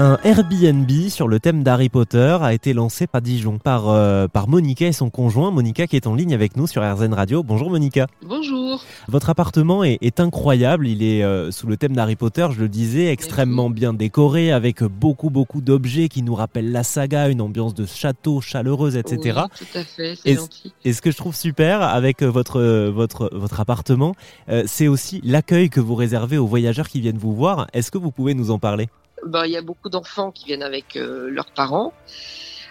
Un Airbnb sur le thème d'Harry Potter a été lancé par Dijon par, euh, par Monica et son conjoint. Monica qui est en ligne avec nous sur RZN Radio. Bonjour Monica. Bonjour. Votre appartement est, est incroyable. Il est euh, sous le thème d'Harry Potter, je le disais, extrêmement bien décoré avec beaucoup beaucoup d'objets qui nous rappellent la saga, une ambiance de château chaleureuse, etc. Oui, tout à fait, c'est gentil. Et ce que je trouve super avec votre, votre, votre appartement, euh, c'est aussi l'accueil que vous réservez aux voyageurs qui viennent vous voir. Est-ce que vous pouvez nous en parler? Ben, il y a beaucoup d'enfants qui viennent avec euh, leurs parents.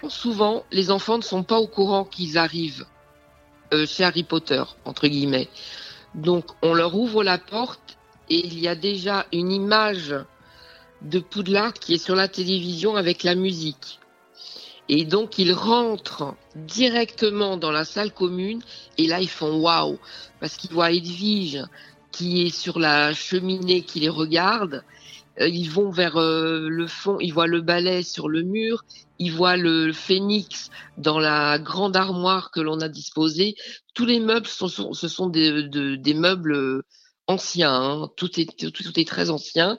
Souvent, les enfants ne sont pas au courant qu'ils arrivent euh, chez Harry Potter, entre guillemets. Donc, on leur ouvre la porte et il y a déjà une image de Poudlard qui est sur la télévision avec la musique. Et donc, ils rentrent directement dans la salle commune et là, ils font waouh parce qu'ils voient Edwige qui est sur la cheminée qui les regarde ils vont vers euh, le fond, ils voient le balai sur le mur, ils voient le phénix dans la grande armoire que l'on a disposée. Tous les meubles, sont, ce sont des, meubles euh, anciens, hein. tout, est, tout, est très ancien.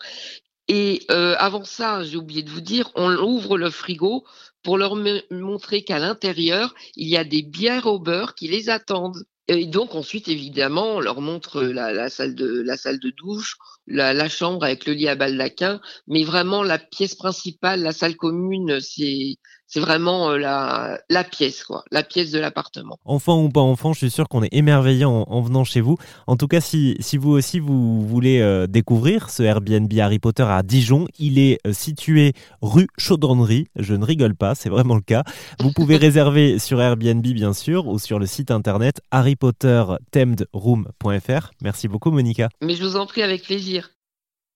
Et euh, avant ça, j'ai oublié de vous dire, on ouvre le frigo pour leur montrer qu'à l'intérieur, il y a des bières au beurre qui les attendent. Et donc ensuite, évidemment, on leur montre la, la salle de la salle de douche, la, la, chambre avec le lit à baldaquin, mais vraiment la pièce principale, la salle commune, c'est c'est vraiment euh, la, la pièce, quoi, la pièce de l'appartement. Enfant ou pas enfant, je suis sûr qu'on est émerveillé en, en, venant chez vous. En tout cas, si, si vous aussi vous voulez euh, découvrir ce Airbnb Harry Potter à Dijon, il est euh, situé rue Chaudronnerie. Je ne rigole pas, c'est vraiment le cas. Vous pouvez réserver sur Airbnb bien sûr ou sur le site internet harrypottertemedroom.fr. Merci beaucoup Monica. Mais je vous en prie avec plaisir.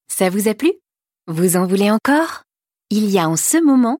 Ça vous a plu? Vous en voulez encore? Il y a en ce moment